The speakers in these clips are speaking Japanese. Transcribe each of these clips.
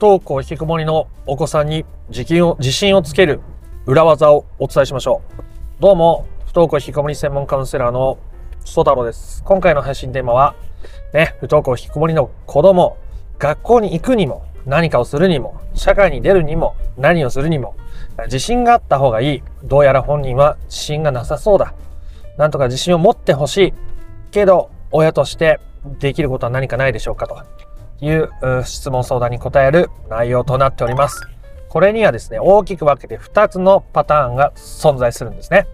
不登校引きこもりのお子さんに自信を自信をつける裏技をお伝えしましょう。どうも、不登校引きこもり専門カウンセラーの曽太郎です。今回の配信テーマは、ね、不登校引きこもりの子供、学校に行くにも、何かをするにも、社会に出るにも、何をするにも、自信があった方がいい。どうやら本人は自信がなさそうだ。なんとか自信を持ってほしい。けど、親としてできることは何かないでしょうかという質問相談に答える内容となっております。これにはですね、大きく分けて2つのパターンが存在するんですね。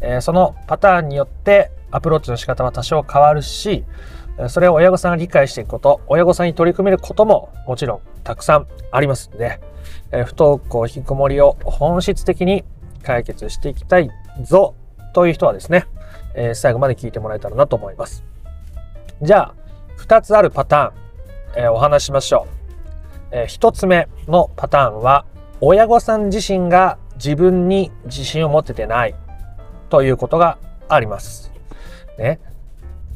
え、そのパターンによってアプローチの仕方は多少変わるし、それを親御さんが理解していくこと、親御さんに取り組めることももちろんたくさんありますんで、え、不登校引きこもりを本質的に解決していきたいぞという人はですね、え、最後まで聞いてもらえたらなと思います。じゃあ、2つあるパターン、えー、お話しましょう。えー、1つ目のパターンは、親御さん自身が自分に自信を持っててないということがあります。ね。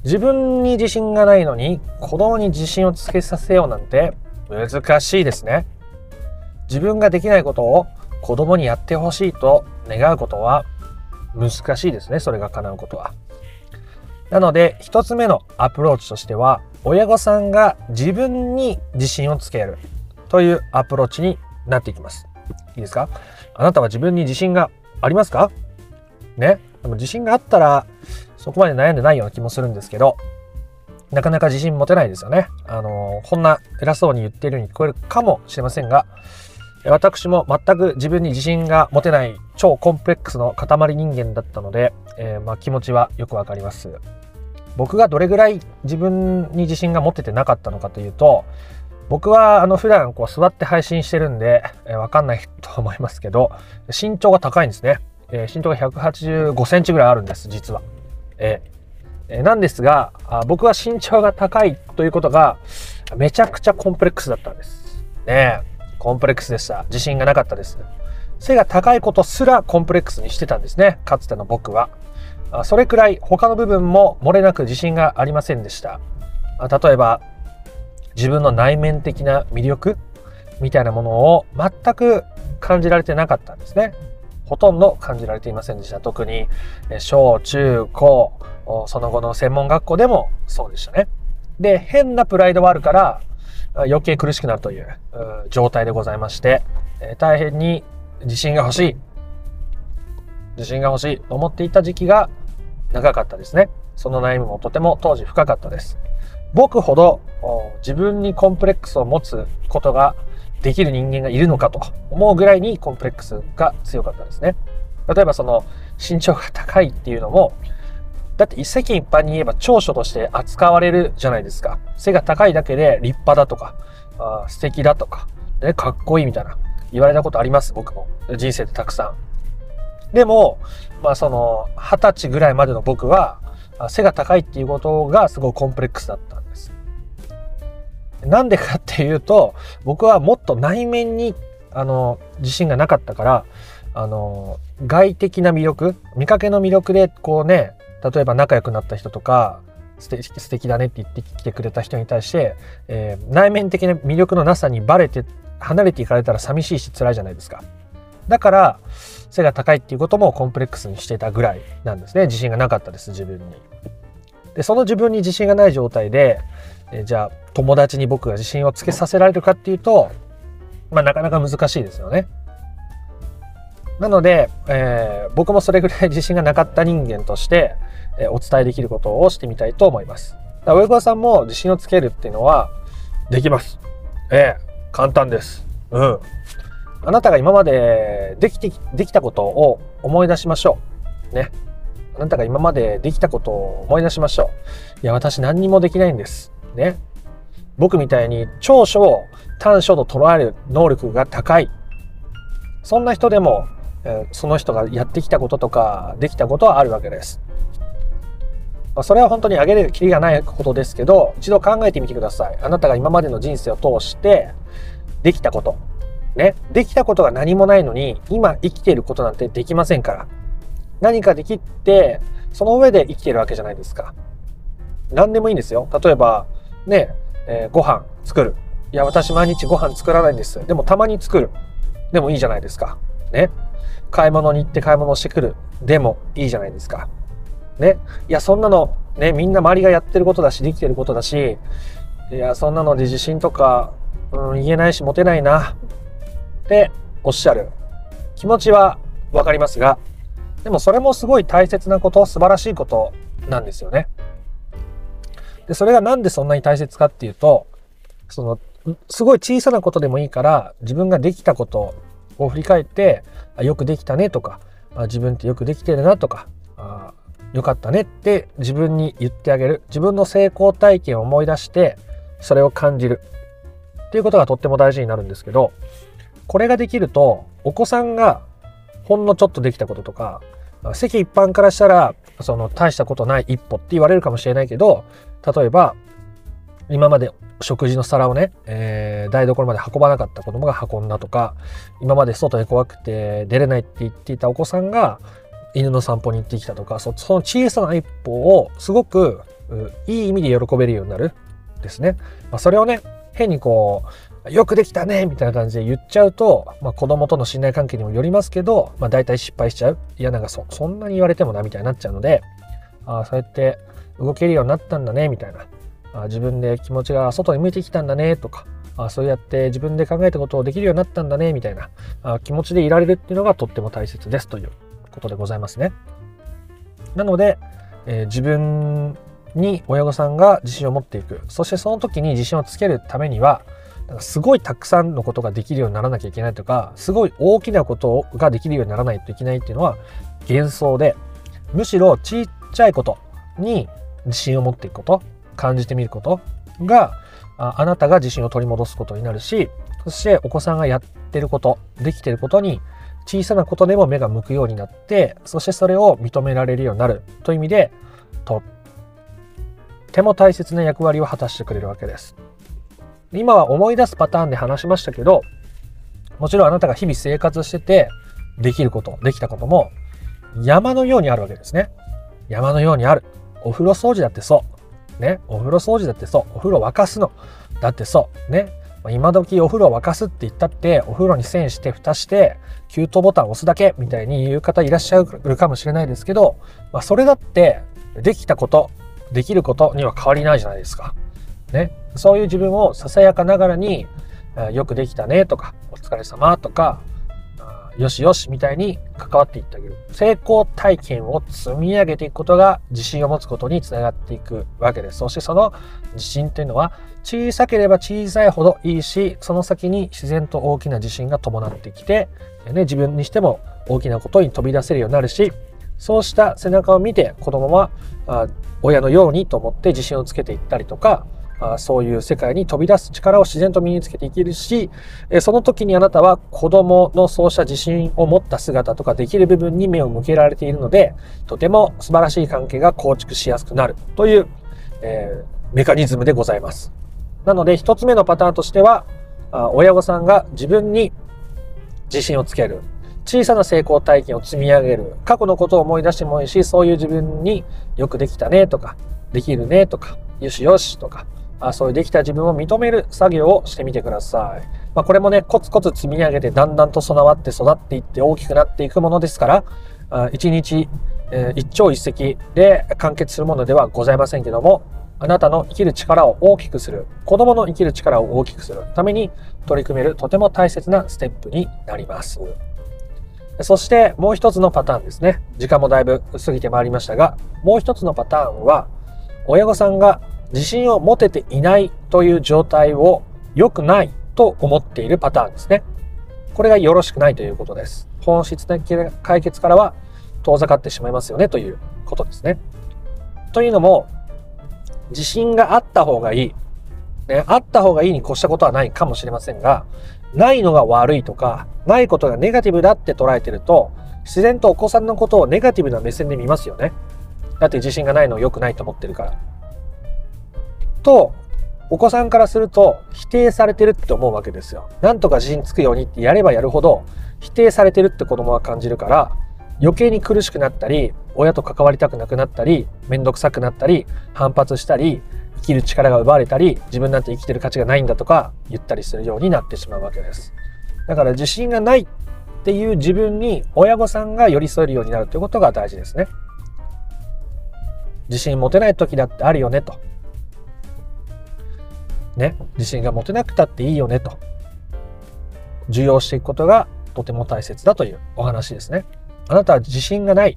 自分に自信がないのに子供に自信をつけさせようなんて難しいですね。自分ができないことを子供にやってほしいと願うことは難しいですね。それが叶うことは。なので、一つ目のアプローチとしては、親御さんが自分に自信をつけるというアプローチになっていきます。いいですか？あなたは自分に自信がありますか？ね？でも自信があったら、そこまで悩んでないような気もするんですけど、なかなか自信持てないですよね。あの、こんな偉そうに言っているように聞こえるかもしれませんが、私も全く自分に自信が持てない超コンプレックスの塊人間だったので、えー、まあ、気持ちはよくわかります。僕がどれぐらい自分に自信が持ててなかったのかというと、僕はあの普段こう座って配信してるんで、えー、わかんないと思いますけど、身長が高いんですね。えー、身長が185センチぐらいあるんです、実は。えー、なんですがあ、僕は身長が高いということがめちゃくちゃコンプレックスだったんです。ねコンプレックスでした。自信がなかったです。背が高いことすらコンプレックスにしてたんですね。かつての僕は。それくらい他の部分も漏れなく自信がありませんでした。例えば、自分の内面的な魅力みたいなものを全く感じられてなかったんですね。ほとんど感じられていませんでした。特に小中高、その後の専門学校でもそうでしたね。で、変なプライドはあるから余計苦しくなるという状態でございまして、大変に自信が欲しい、自信が欲しいと思っていた時期が長かったですね。その悩みもとても当時深かったです。僕ほど自分にコンプレックスを持つことができる人間がいるのかと思うぐらいにコンプレックスが強かったですね。例えばその身長が高いっていうのも、だって一世間一般に言えば長所として扱われるじゃないですか。背が高いだけで立派だとか、あ素敵だとか、ね、かっこいいみたいな言われたことあります、僕も。人生でたくさん。でも、まあその、二十歳ぐらいまでの僕は、背が高いっていうことがすごいコンプレックスだったんです。なんでかっていうと、僕はもっと内面に、あの、自信がなかったから、あの、外的な魅力、見かけの魅力で、こうね、例えば仲良くなった人とか、素敵素敵だねって言ってきてくれた人に対して、えー、内面的な魅力のなさにバレて離れていかれたら寂しいし辛いじゃないですか。だから背が高いっていうこともコンプレックスにしてたぐらいなんですね自信がなかったです自分に。でその自分に自信がない状態でえじゃあ友達に僕が自信をつけさせられるかっていうと、まあ、なかなか難しいですよね。なので、えー、僕もそれぐらい自信がなかった人間として、えー、お伝えできることをしてみたいと思います。だ親子さんも自信をつけるっていうのはできます。ええー、簡単です。うん。あなたが今までできてできたことを思い出しましょう。ね。あなたが今までできたことを思い出しましょう。いや、私何にもできないんです。ね。僕みたいに長所を短所と捉える能力が高い。そんな人でも、その人がやってきたこととかできたことはあるわけです。それは本当に挙げるきりがないことですけど、一度考えてみてください。あなたが今までの人生を通してできたこと。ね。できたことが何もないのに、今生きていることなんてできませんから。何かできて、その上で生きてるわけじゃないですか。何でもいいんですよ。例えば、ね、えー、ご飯作る。いや、私毎日ご飯作らないんです。でもたまに作る。でもいいじゃないですか。ね。買い物に行って買い物してくる。でもいいじゃないですか。ね。いや、そんなの、ね、みんな周りがやってることだし、できてることだし、いや、そんなので自信とか、うん、言えないし、持てないな。っておっしゃる気持ちはわかりますが、でもそれもすごい大切なこと、素晴らしいことなんですよね。で、それがなんでそんなに大切かっていうと、その、すごい小さなことでもいいから、自分ができたことを振り返って、あよくできたねとか、あ自分ってよくできてるなとか、あよかったねって自分に言ってあげる。自分の成功体験を思い出して、それを感じる。っていうことがとっても大事になるんですけど、これができると、お子さんがほんのちょっとできたこととか、世間一般からしたら、その大したことない一歩って言われるかもしれないけど、例えば、今まで食事の皿をね、えー、台所まで運ばなかった子供が運んだとか、今まで外で怖くて出れないって言っていたお子さんが犬の散歩に行ってきたとか、その小さな一歩をすごくいい意味で喜べるようになるですね。まあ、それをね、変にこう、よくできたねみたいな感じで言っちゃうと、まあ、子供との信頼関係にもよりますけど、まあ、大体失敗しちゃう。いや、なんかそ、そんなに言われてもな、みたいになっちゃうので、あ、そうやって動けるようになったんだね、みたいな。あ自分で気持ちが外に向いてきたんだね、とか、あそうやって自分で考えたことをできるようになったんだね、みたいなあ気持ちでいられるっていうのがとっても大切ですということでございますね。なので、えー、自分に親御さんが自信を持っていくそしてその時に自信をつけるためにはすごいたくさんのことができるようにならなきゃいけないとかすごい大きなことができるようにならないといけないっていうのは幻想でむしろちっちゃいことに自信を持っていくこと感じてみることがあなたが自信を取り戻すことになるしそしてお子さんがやってることできてることに小さなことでも目が向くようになってそしてそれを認められるようになるという意味でとっても大切な役割を果たしてくれるわけです。今は思い出すパターンで話しましたけど、もちろんあなたが日々生活してて、できること、できたことも山のようにあるわけですね。山のようにある。お風呂掃除だってそう。ね。お風呂掃除だってそう。お風呂沸かすの。だってそう。ね。今時お風呂沸かすって言ったって、お風呂に栓して蓋して、給湯ボタン押すだけみたいに言う方いらっしゃるかもしれないですけど、まあ、それだってできたこと、できることには変わりないじゃないですか。ね。そういう自分をささやかながらに、よくできたねとか、お疲れ様とか、よしよしみたいに関わっていってあげる。成功体験を積み上げていくことが自信を持つことにつながっていくわけです。そしてその自信っていうのは小さければ小さいほどいいし、その先に自然と大きな自信が伴ってきて、ね、自分にしても大きなことに飛び出せるようになるし、そうした背中を見て子供はあ親のようにと思って自信をつけていったりとか、あそういう世界に飛び出す力を自然と身につけていけるし、えその時にあなたは子供のそうした自信を持った姿とかできる部分に目を向けられているので、とても素晴らしい関係が構築しやすくなるという、えー、メカニズムでございます。なので一つ目のパターンとしては、あ親御さんが自分に自信をつける。小さな成功体験を積み上げる。過去のことを思い出してもいいし、そういう自分によくできたねとか、できるねとか、よしよしとか、あそういうできた自分を認める作業をしてみてください。まあ、これもね、コツコツ積み上げてだんだんと備わって育っていって大きくなっていくものですから、あ一日、えー、一朝一夕で完結するものではございませんけども、あなたの生きる力を大きくする、子供の生きる力を大きくするために取り組めるとても大切なステップになります。そしてもう一つのパターンですね。時間もだいぶ過ぎてまいりましたが、もう一つのパターンは、親御さんが自信を持てていないという状態を良くないと思っているパターンですね。これがよろしくないということです。本質的な解決からは遠ざかってしまいますよねということですね。というのも、自信があった方がいい。ね、あった方がいいに越したことはないかもしれませんが、ないのが悪いとか、ないことがネガティブだって捉えてると、自然とお子さんのことをネガティブな目線で見ますよね。だって自信がないの良くないと思ってるから。と、お子さんからすると否定されてるって思うわけですよ。なんとか自信つくようにってやればやるほど否定されてるって子供は感じるから余計に苦しくなったり親と関わりたくなくなったり面倒くさくなったり反発したり生きる力が奪われたり自分なんて生きてる価値がないんだとか言ったりするようになってしまうわけです。だから自信がないっていう自分に親御さんが寄り添えるようになるということが大事ですね。自信持てない時だってあるよねと。ね自信が持てなくたっていいよねと。受容していくことがとても大切だというお話ですね。あなたは自信がない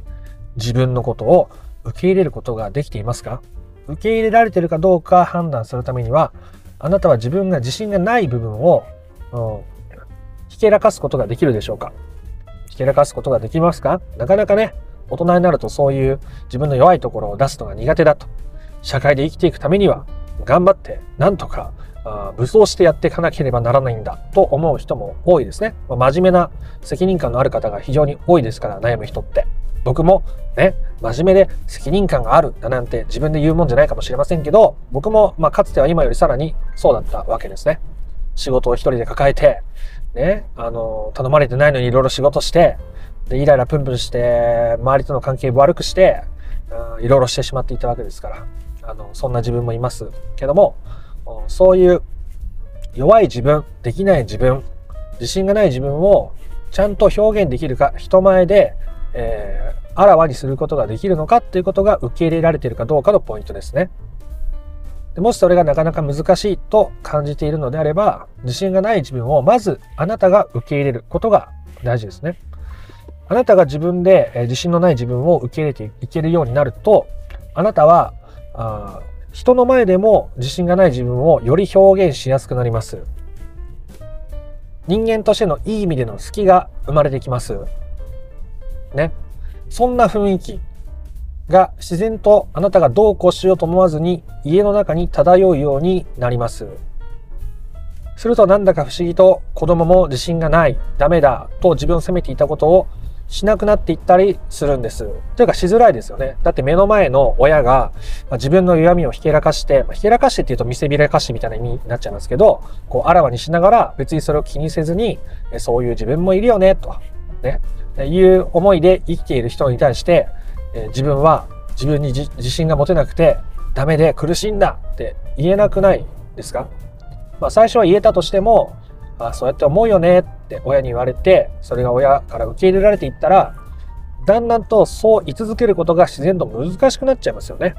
自分のことを受け入れることができていますか？受け入れられているかどうか判断するためにはあなたは自分が自信がない部分を、うん、ひけらかすことができるでしょうか？ひけらかすことができますか？なかなかね大人になるとそういう自分の弱いところを出すのが苦手だと。社会で生きていくためには頑張ってなんとか武装してやっていかなければならないんだと思う人も多いですね。真面目な責任感のある方が非常に多いですから悩む人って。僕もね、真面目で責任感があるだなんて自分で言うもんじゃないかもしれませんけど、僕もまかつては今よりさらにそうだったわけですね。仕事を一人で抱えて、ね、あの、頼まれてないのにいろいろ仕事して、で、イライラプンプンして、周りとの関係を悪くして、いろいろしてしまっていたわけですから、あの、そんな自分もいますけども、そういう弱い自分、できない自分、自信がない自分をちゃんと表現できるか、人前でえー、あらわにすることができるのかっていうことが受け入れられているかどうかのポイントですね。でもしそれがなかなか難しいと感じているのであれば、自信がない自分をまずあなたが受け入れることが大事ですね。あなたが自分で自信のない自分を受け入れていけるようになると、あなたはあ人の前でも自信がない自分をより表現しやすくなります。人間としてのいい意味での隙が生まれてきます。ね。そんな雰囲気が自然とあなたがどうこうしようと思わずに家の中に漂うようになります。するとなんだか不思議と子供も自信がない、ダメだと自分を責めていたことをしなくなっていったりするんです。というかしづらいですよね。だって目の前の親が、ま、自分の弱みをひけらかして、ま、ひけらかしてっていうと見せびらかしみたいな意味になっちゃいますけど、こうあらわにしながら別にそれを気にせずに、そういう自分もいるよね、と。ね。いう思いで生きている人に対して、え自分は自分に自信が持てなくてダメで苦しいんだって言えなくないですか、まあ、最初は言えたとしてもあそうやって思うよねって親に言われてそれが親から受け入れられていったらだんだんとそう居続けることが自然と難しくなっちゃいますよね。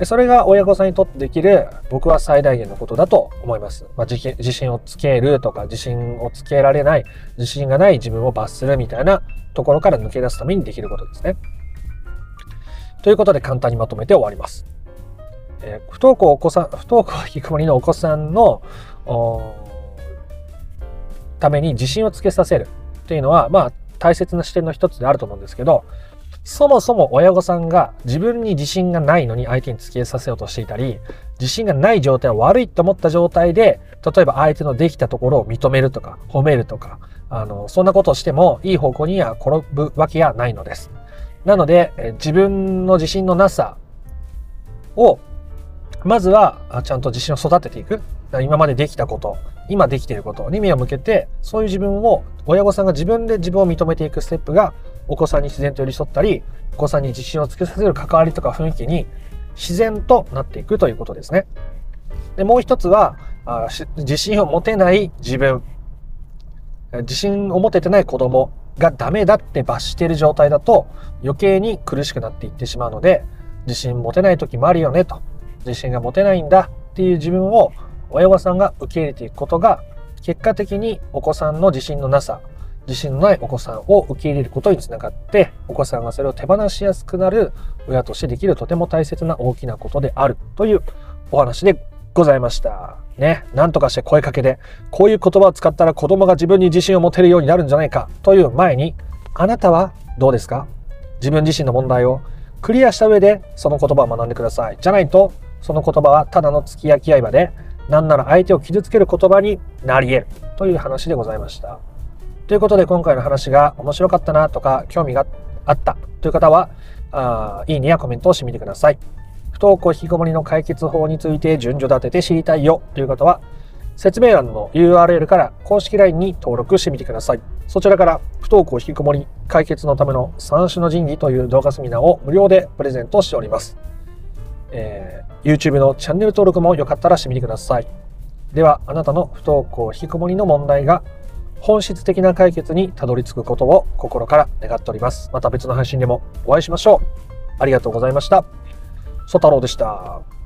でそれが親御さんにとってできる僕は最大限のことだと思います。まあ、自信をつけるとか自信をつけられない自信がない自分を罰するみたいなところから抜け出すためにできることですね。ということで簡単にまとめて終わります。えー、不登校お子さん不登校引きこもりのお子さんのために自信をつけさせるというのはまあ大切な視点の一つであると思うんですけどそもそも親御さんが自分に自信がないのに相手に付き合いさせようとしていたり、自信がない状態を悪いと思った状態で、例えば相手のできたところを認めるとか、褒めるとか、あの、そんなことをしてもいい方向には転ぶわけはないのです。なので、自分の自信のなさを、まずはちゃんと自信を育てていく。今までできたこと、今できていることに目を向けて、そういう自分を、親御さんが自分で自分を認めていくステップがお子さんに自然と寄り添ったり、お子さんに自信をつけさせる関わりとか雰囲気に自然となっていくということですね。で、もう一つは、あ自信を持てない自分、自信を持ててない子供がダメだって罰している状態だと余計に苦しくなっていってしまうので、自信持てない時もあるよねと、自信が持てないんだっていう自分を親御さんが受け入れていくことが結果的にお子さんの自信のなさ自信のないお子さんを受け入れることにつながってお子さんがそれを手放しやすくなる親としてできるとても大切な大きなことであるというお話でございました。ね。なんとかして声かけで、こういう言葉を使ったら子供が自分に自信を持てるようになるんじゃないかという前に、あなたはどうですか？自分自身の問題をクリアした上でその言葉を学んでください。じゃないと、その言葉はただの付き焼き刃で、なんなら相手を傷つける言葉になり得るという話でございました。ということで今回の話が面白かったなとか興味があったという方は、あいいねやコメントをしてみてください。不登校引きこもりの解決法について順序立てて知りたいよという方は、説明欄の URL から公式 LINE に登録してみてください。そちらから不登校引きこもり解決のための三種の神器という動画セミナーを無料でプレゼントしております。えー YouTube のチャンネル登録もよかったらしてみてください。では、あなたの不登校引きこもりの問題が本質的な解決にたどり着くことを心から願っております。また別の配信でもお会いしましょう。ありがとうございました。ソ太郎でした。